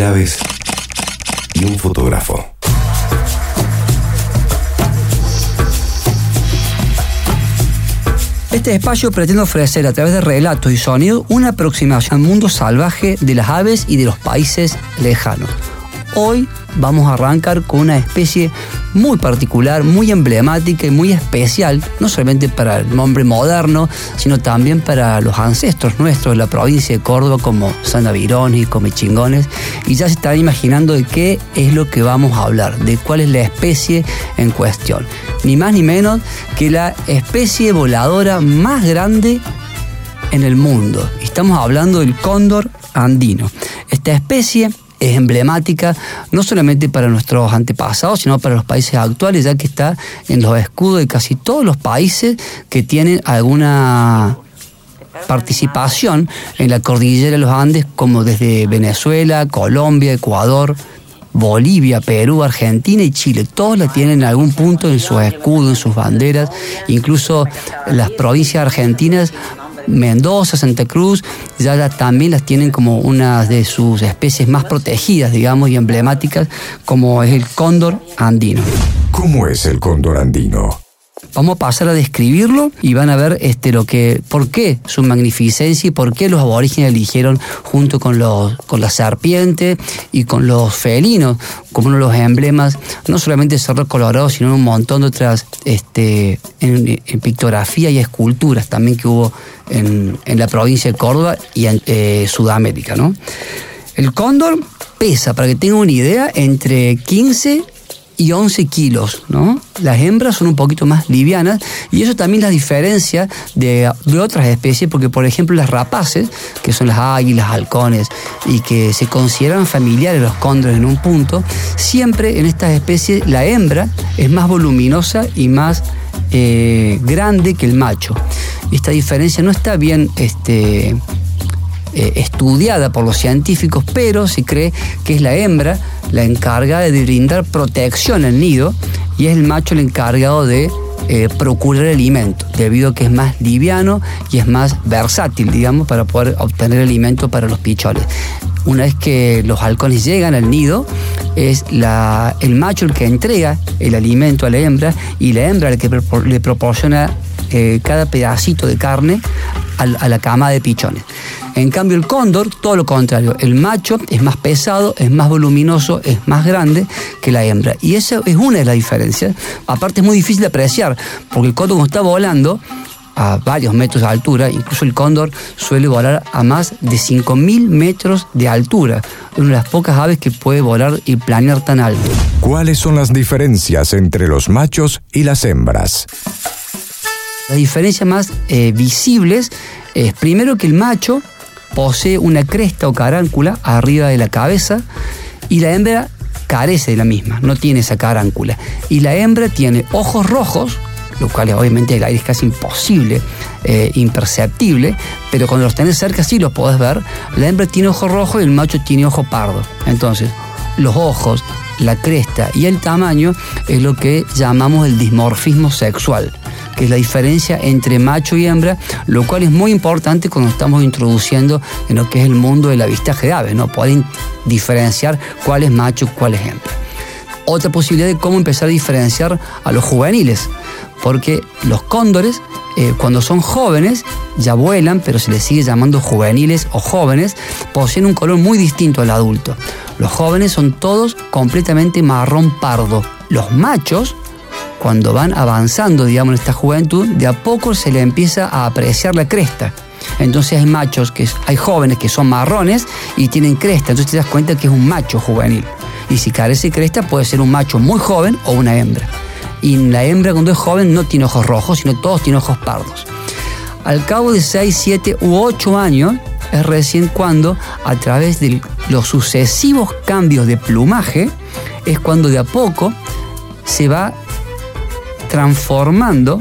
aves y un fotógrafo. Este espacio pretende ofrecer a través de relatos y sonidos una aproximación al mundo salvaje de las aves y de los países lejanos. Hoy vamos a arrancar con una especie muy particular, muy emblemática y muy especial, no solamente para el hombre moderno, sino también para los ancestros nuestros de la provincia de Córdoba, como San Avirón y Comechingones. Y ya se están imaginando de qué es lo que vamos a hablar, de cuál es la especie en cuestión. Ni más ni menos que la especie voladora más grande en el mundo. Estamos hablando del cóndor andino. Esta especie es emblemática no solamente para nuestros antepasados, sino para los países actuales, ya que está en los escudos de casi todos los países que tienen alguna participación en la cordillera de los Andes, como desde Venezuela, Colombia, Ecuador, Bolivia, Perú, Argentina y Chile. Todos la tienen en algún punto en sus escudos, en sus banderas. Incluso las provincias argentinas Mendoza, Santa Cruz, ya, también las tienen como una de sus especies más protegidas, digamos, y emblemáticas, como es el cóndor andino. ¿Cómo es el cóndor andino? Vamos a pasar a describirlo y van a ver este, lo que, por qué su magnificencia y por qué los aborígenes eligieron junto con, los, con la serpiente y con los felinos como uno de los emblemas, no solamente de Cerro Colorado, sino un montón de otras este, en, pictografía y esculturas también que hubo en, la provincia de Córdoba y en eh, Sudamérica. ¿no? El cóndor pesa, para que tengan una idea, entre 15 y 11 kilos, ¿no? Las hembras son un poquito más livianas y eso también la diferencia de, otras especies, porque por ejemplo las rapaces, que son las águilas, halcones, y que se consideran familiares los cóndores en un punto, siempre en estas especies la hembra es más voluminosa y más eh, grande que el macho. esta diferencia no está bien este, eh, estudiada por los científicos, pero se cree que es la hembra la encargada de brindar protección al nido y es el macho el encargado de eh, procurar alimento, debido a que es más liviano y es más versátil, digamos, para poder obtener alimento para los pichones. Una vez que los halcones llegan al nido, es el macho el que entrega el alimento a la hembra y la hembra el que le proporciona eh, cada pedacito de carne a la cama de pichones. En cambio, el cóndor, todo lo contrario. El macho es más pesado, es más voluminoso, es más grande que la hembra. Y esa es una de las diferencias. Aparte, es muy difícil de apreciar, porque el cóndor, cuando está volando, a varios metros de altura, incluso el cóndor suele volar a más de 5.000 metros de altura. Una de las pocas aves que puede volar y planear tan alto. ¿Cuáles son las diferencias entre los machos y las hembras? Las diferencias más eh, visibles es primero que el macho posee una cresta o caráncula arriba de la cabeza y la hembra carece de la misma, no tiene esa caráncula. Y la hembra tiene ojos rojos, lo cual obviamente el aire es casi imposible, eh, imperceptible, pero cuando los tenés cerca sí los podés ver. La hembra tiene ojo rojo y el macho tiene ojo pardo. Entonces, los ojos, la cresta y el tamaño es lo que llamamos el dimorfismo sexual que es la diferencia entre macho y hembra, lo cual es muy importante cuando estamos introduciendo en lo que es el mundo del avistaje de aves, ¿no? Pueden diferenciar cuál es macho, cuál es hembra. Otra posibilidad de cómo empezar a diferenciar a los juveniles, porque los cóndores, eh, cuando son jóvenes, ya vuelan, pero se les sigue llamando juveniles o jóvenes, poseen un color muy distinto al adulto. Los jóvenes son todos completamente marrón pardo. Los machos cuando van avanzando, digamos, en esta juventud, de a poco se le empieza a apreciar la cresta. Entonces hay machos, que hay jóvenes que son marrones y tienen cresta, entonces te das cuenta que es un macho juvenil. Y si carece cresta puede ser un macho muy joven o una hembra. Y la hembra cuando es joven no tiene ojos rojos, sino todos tienen ojos pardos. Al cabo de 6, 7 u 8 años es recién cuando a través de los sucesivos cambios de plumaje es cuando de a poco se va transformando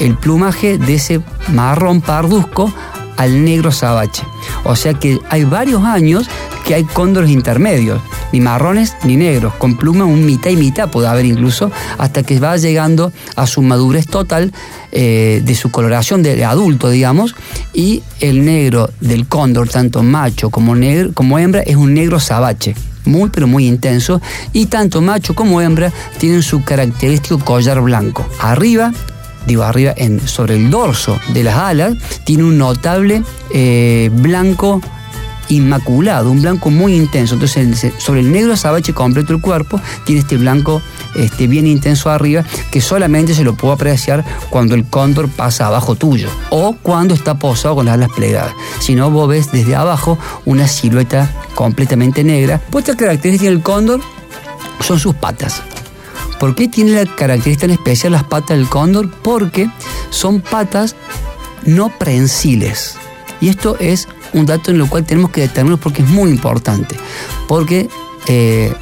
el plumaje de ese marrón parduzco al negro sabache. O sea que hay varios años que hay cóndores intermedios. ni marrones ni negros, con pluma un mitad y mitad puede haber incluso, hasta que va llegando a su madurez total eh, de su coloración de adulto, digamos, y el negro del cóndor, tanto macho como, negro, como hembra, es un negro sabache muy pero muy intenso y tanto macho como hembra tienen su característico collar blanco. Arriba digo arriba, en, sobre el dorso de las alas, tiene un notable eh, blanco inmaculado, un blanco muy intenso. Entonces, sobre el negro azabache completo del cuerpo, tiene este blanco este, bien intenso arriba, que solamente se lo puedo apreciar cuando el cóndor pasa abajo tuyo o cuando está posado con las alas plegadas. Si no, vos ves desde abajo una silueta completamente negra. Otra característica del cóndor son sus patas. ¿Por qué tiene la característica en especial las patas del cóndor? Porque son patas no prensiles. Y esto es un dato en lo cual tenemos que detenernos porque es muy importante. Porque eh,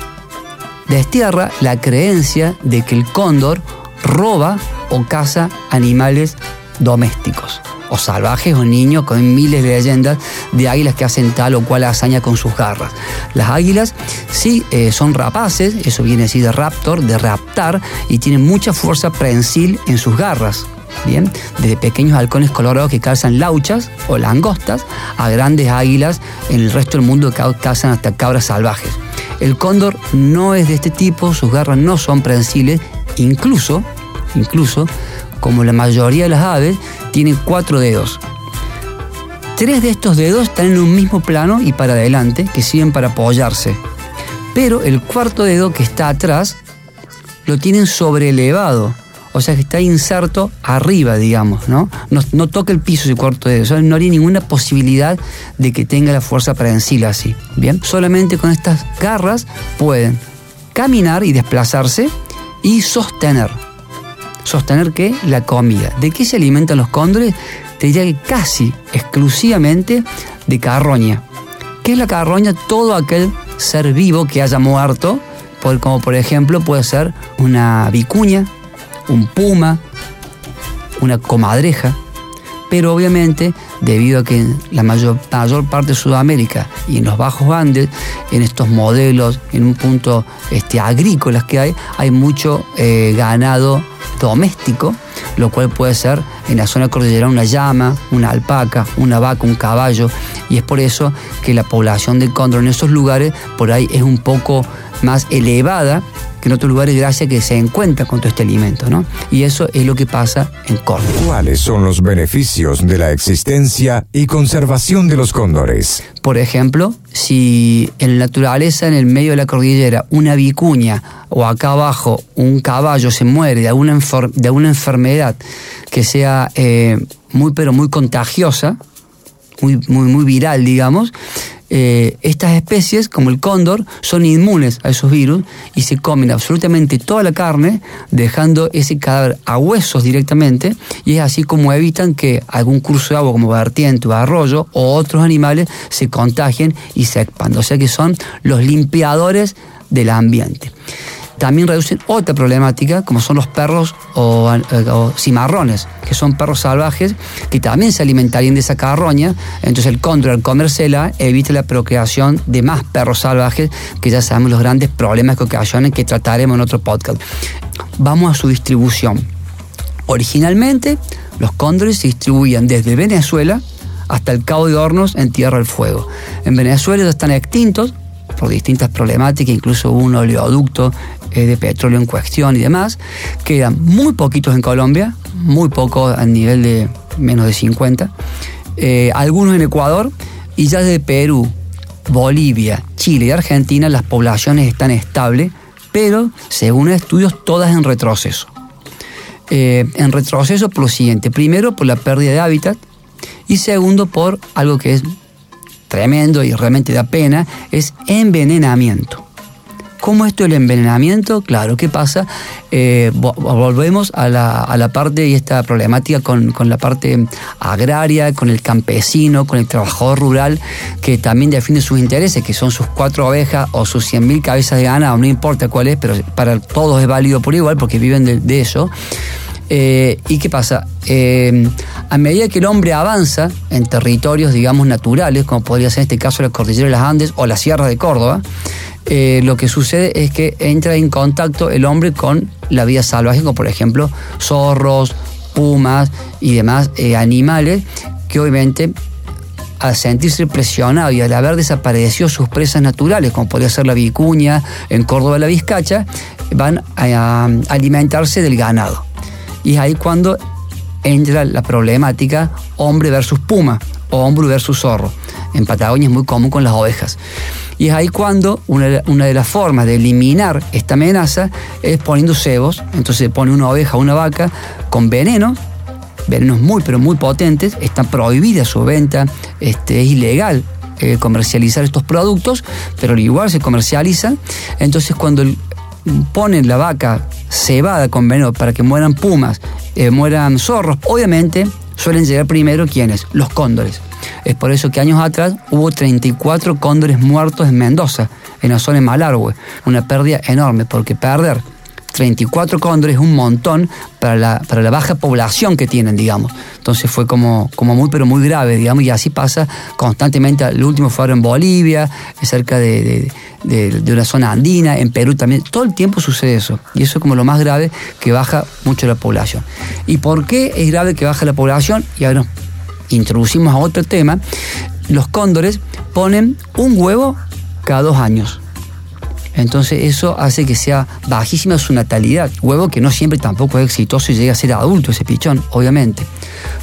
destierra la creencia de que el cóndor roba o caza animales domésticos o salvajes o niños con miles de leyendas de águilas que hacen tal o cual hazaña con sus garras. Las águilas sí eh, son rapaces, eso viene así de raptor, de raptar, y tienen mucha fuerza prensil en sus garras. Bien, desde pequeños halcones colorados que calzan lauchas o langostas a grandes águilas en el resto del mundo que cazan hasta cabras salvajes. El cóndor no es de este tipo, sus garras no son prensiles, incluso, incluso, como la mayoría de las aves, tienen cuatro dedos. Tres de estos dedos están en un mismo plano y para adelante, que sirven para apoyarse. Pero el cuarto dedo que está atrás lo tienen sobrelevado, o sea que está inserto arriba, digamos, ¿no? No, toca el piso ese cuarto dedo, o sea, no hay ninguna posibilidad de que tenga la fuerza prensil así, ¿bien? Solamente con estas garras pueden caminar y desplazarse y sostener sostener que la comida. ¿De qué se alimentan los cóndores? Te diría que casi exclusivamente de carroña. ¿Qué es la carroña? Todo aquel ser vivo que haya muerto, como por ejemplo puede ser una vicuña, un puma, una comadreja, pero obviamente debido a que en la mayor, parte de Sudamérica y en los bajos Andes, en estos modelos, en un punto este, agrícolas que hay, hay mucho eh, ganado doméstico, lo cual puede ser en la zona cordillera una llama, una alpaca, una vaca, un caballo, y es por eso que la población de cóndor en esos lugares por ahí es un poco más elevada que en otros lugares gracias a que se encuentra con todo este alimento, ¿no? Y eso es lo que pasa en Córdoba. ¿Cuáles son los beneficios de la existencia y conservación de los cóndores? Por ejemplo, si en la naturaleza, en el medio de la cordillera, una vicuña o acá abajo un caballo se muere de alguna, de alguna enfermedad que sea eh, muy pero muy contagiosa, muy, muy, muy viral, digamos, eh, estas especies, como el cóndor, son inmunes a esos virus y se comen absolutamente toda la carne, dejando ese cadáver a huesos directamente, y es así como evitan que algún curso de agua como vertiente o arroyo o otros animales se contagien y se expandan. O sea que son los limpiadores del ambiente también reducen otra problemática, como son los perros o, cimarrones, que son perros salvajes que también se alimentarían de esa carroña. Entonces el cóndor al comérsela evita la procreación de más perros salvajes, que ya sabemos los grandes problemas que ocasionan, que trataremos en otro podcast. Vamos a su distribución. Originalmente, los cóndores se distribuían desde Venezuela hasta el Cabo de Hornos en Tierra del Fuego. En Venezuela ya están extintos por distintas problemáticas, incluso un oleoducto eh, de petróleo en cuestión y demás. Quedan muy poquitos en Colombia, muy pocos a nivel de menos de 50. Eh, algunos en Ecuador y ya de Perú, Bolivia, Chile y Argentina las poblaciones están estables, pero según estudios todas en retroceso. Eh, en retroceso por lo siguiente, primero por la pérdida de hábitat y segundo por algo que es tremendo y realmente da pena, es envenenamiento. ¿Cómo esto el envenenamiento? Claro, ¿qué pasa? Eh, volvemos a la, parte y esta problemática con, la parte agraria, con el campesino, con el trabajador rural, que también define sus intereses, que son sus cuatro ovejas o sus cien mil cabezas de ganado, no importa cuál es, pero para todos es válido por igual porque viven de, eso. Eh, ¿Y qué pasa? Eh, a medida que el hombre avanza en territorios, digamos, naturales, como podría ser en este caso la cordillera de las Andes o la Sierra de Córdoba, eh, lo que sucede es que entra en contacto el hombre con la vida salvaje, como por ejemplo zorros, pumas y demás eh, animales que obviamente al sentirse presionado y al haber desaparecido sus presas naturales, como podría ser la vicuña, en Córdoba la vizcacha, van a, alimentarse del ganado. Y es ahí cuando entra la problemática hombre versus puma o hombre versus zorro. En Patagonia es muy común con las ovejas. Y es ahí cuando una, de las formas de eliminar esta amenaza es poniendo cebos. Entonces se pone una oveja una vaca con veneno venenos muy, pero muy potentes, está prohibida su venta, este, es ilegal eh, comercializar estos productos, pero igual se comercializan. Entonces cuando ponen la vaca cebada con veneno para que mueran pumas, eh, mueran zorros, obviamente suelen llegar primero quienes, los cóndores. Es por eso que años atrás hubo 34 cóndores muertos en Mendoza, en la zona de Malargüe. Una pérdida enorme, porque perder 34 cóndores, un montón para la, para la baja población que tienen, digamos. Entonces fue como, como muy, pero muy grave, digamos, y así pasa constantemente. El último fue en Bolivia, cerca de, una zona andina, en Perú también. Todo el tiempo sucede eso. Y eso es como lo más grave, que baja mucho la población. ¿Y por qué es grave que baja la población? Y ahora nos introducimos a otro tema. Los cóndores ponen un huevo cada dos años. Entonces eso hace que sea bajísima su natalidad. Huevo que no siempre tampoco es exitoso y llega a ser adulto ese pichón, obviamente.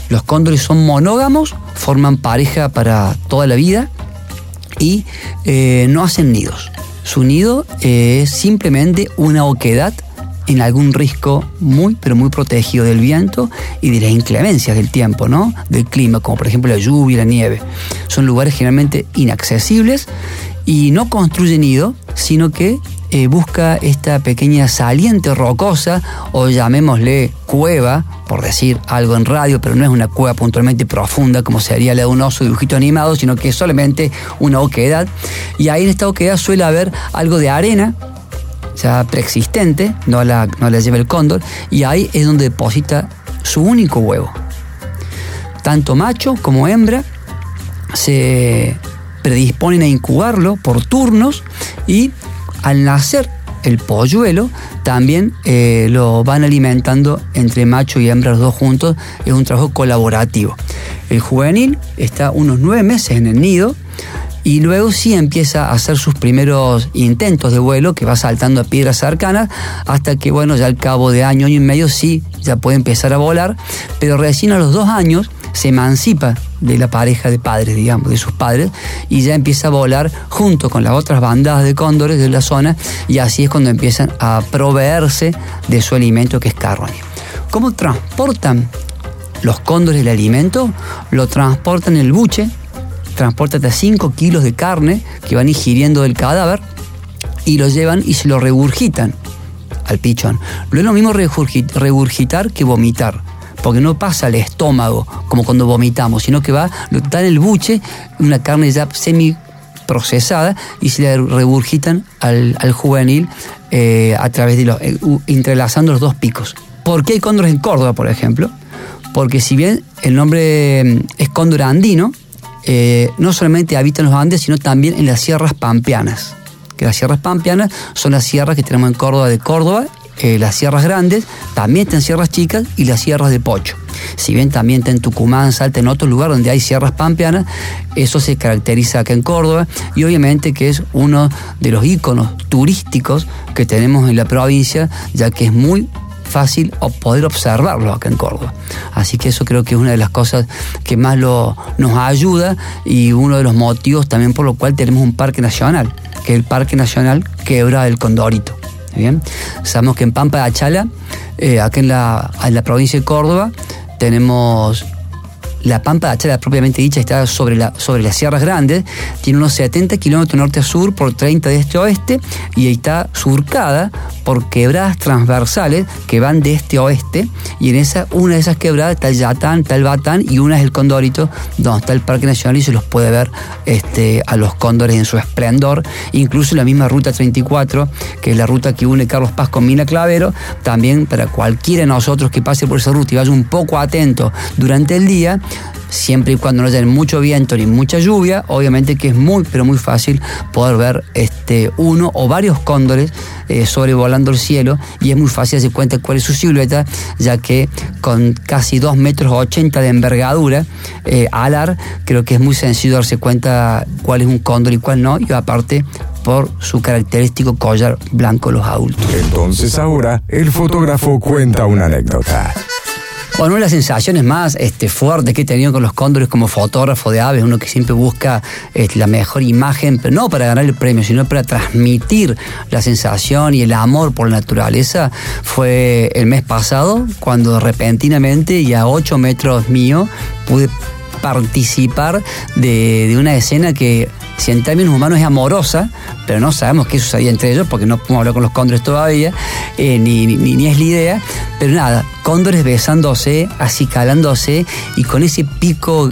Los cóndores son monógamos, forman pareja para toda la vida y eh, no hacen nidos. Su nido eh, es simplemente una oquedad en algún risco muy, pero muy protegido del viento y de las inclemencias del tiempo, ¿no? Del clima, como por ejemplo la lluvia y la nieve. Son lugares generalmente inaccesibles y no construye nido, sino que eh, busca esta pequeña saliente rocosa, o llamémosle cueva, por decir algo en radio, pero no es una cueva puntualmente profunda como sería la de un oso dibujito animado, sino que es solamente una oquedad. Y ahí en esta oquedad suele haber algo de arena, ya preexistente, no la, no lleva el cóndor, y ahí es donde deposita su único huevo. Tanto macho como hembra se predisponen a incubarlo por turnos y al nacer el polluelo también eh, lo van alimentando entre macho y hembra los dos juntos. Es un trabajo colaborativo. El juvenil está unos nueve meses en el nido y luego sí empieza a hacer sus primeros intentos de vuelo, que va saltando a piedras cercanas, hasta que, bueno, ya al cabo de año, año y medio sí, ya puede empezar a volar, pero recién a los dos años se emancipa de la pareja de padres, digamos, de sus padres, y ya empieza a volar junto con las otras bandadas de cóndores de la zona, y así es cuando empiezan a proveerse de su alimento que es carroña. ¿Cómo transportan los cóndores el alimento? Lo transportan en el buche, transportan hasta 5 kilos de carne que van ingiriendo del cadáver, y lo llevan y se lo regurgitan al pichón. No es lo mismo regurgitar que vomitar porque no pasa al estómago como cuando vomitamos, sino que va, lo da en el buche, una carne ya semi procesada y se le regurgitan al, juvenil eh, a través de los, eh, entrelazando los dos picos. ¿Por qué hay cóndores en Córdoba, por ejemplo? Porque si bien el nombre mm, es cóndor andino, eh, no solamente habitan los Andes, sino también en las sierras pampeanas. Que las sierras pampeanas son las sierras que tenemos en Córdoba de Córdoba eh, las sierras grandes, también están sierras chicas y las sierras de Pocho. Si bien también está en Tucumán, Salta, en otros lugares donde hay sierras pampeanas, eso se caracteriza acá en Córdoba y obviamente que es uno de los íconos turísticos que tenemos en la provincia, ya que es muy fácil poder observarlo acá en Córdoba. Así que eso creo que es una de las cosas que más lo, nos ayuda y uno de los motivos también por lo cual tenemos un parque nacional, que es el Parque Nacional Quebra del Condorito. Bien, sabemos que en Pampa de Achala, eh, acá en la, en la provincia de Córdoba, tenemos la Pampa de Achala propiamente dicha está sobre, la, sobre las Sierras Grandes, tiene unos 70 kilómetros norte a sur por 30 de este a oeste y está surcada por quebradas transversales que van de este a oeste y en esa, una de esas quebradas está el Yatán, está el Batán y una es el Condorito, donde está el Parque Nacional y se los puede ver este, a los cóndores en su esplendor, incluso la misma Ruta 34, que es la ruta que une Carlos Paz con Mina Clavero, también para cualquiera de nosotros que pase por esa ruta y vaya un poco atento durante el día, siempre y cuando no haya mucho viento ni mucha lluvia, obviamente que es muy, pero muy fácil poder ver este, uno o varios cóndores eh, sobrevolando el cielo y es muy fácil darse cuenta cuál es su silueta, ya que con casi 2 metros 80 de envergadura, eh, alar, creo que es muy sencillo darse cuenta cuál es un cóndor y cuál no, y aparte por su característico collar blanco los adultos. Entonces ahora el fotógrafo cuenta una anécdota. Bueno, una de las sensaciones más este, fuertes que he tenido con los cóndores como fotógrafo de aves, uno que siempre busca este, la mejor imagen, pero no para ganar el premio, sino para transmitir la sensación y el amor por la naturaleza, fue el mes pasado, cuando repentinamente y a 8 metros mío pude participar de, una escena que si en términos humanos es amorosa, pero no sabemos qué sucedía entre ellos porque no podemos hablar con los cóndores todavía, eh, ni, ni, es la idea, pero nada, cóndores besándose, acicalándose y con ese pico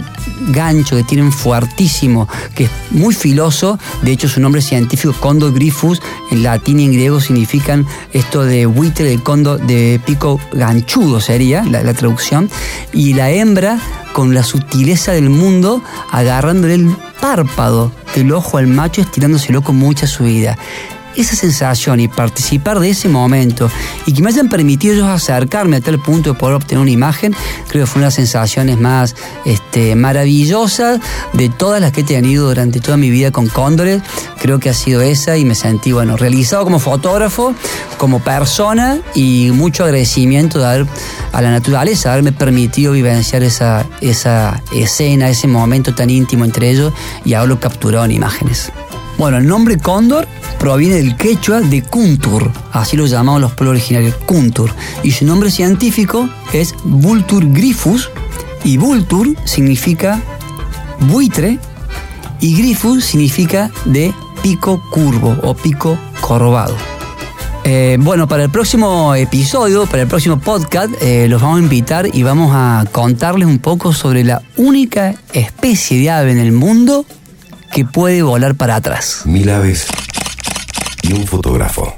gancho que tienen fuertísimo, que es muy filoso, de hecho su nombre científico Condor grifus, en latín y en griego significan esto de buitre del cóndor de pico ganchudo sería la, la traducción, y la hembra con la sutileza del mundo, agarrándole el párpado del ojo al macho, estirándoselo con mucha subida esa sensación y participar de ese momento y que me hayan permitido ellos acercarme a tal punto de poder obtener una imagen, creo que fue una de las sensaciones más este, maravillosas de todas las que he tenido durante toda mi vida con cóndores. Creo que ha sido esa y me sentí, bueno, realizado como fotógrafo, como persona y mucho agradecimiento de haber, a la naturaleza, haberme permitido vivenciar esa, esa escena, ese momento tan íntimo entre ellos y haberlo capturado en imágenes. Bueno, el nombre cóndor proviene del quechua de Kuntur, así lo llamaban los pueblos originarios, Kuntur, y su nombre científico es Vultur grifus, y Vultur significa buitre, y grifus significa de pico curvo o pico corvado. Eh, bueno, para el próximo episodio, para el próximo podcast, eh, los vamos a invitar y vamos a contarles un poco sobre la única especie de ave en el mundo que puede volar para atrás. Mil aves y un fotógrafo.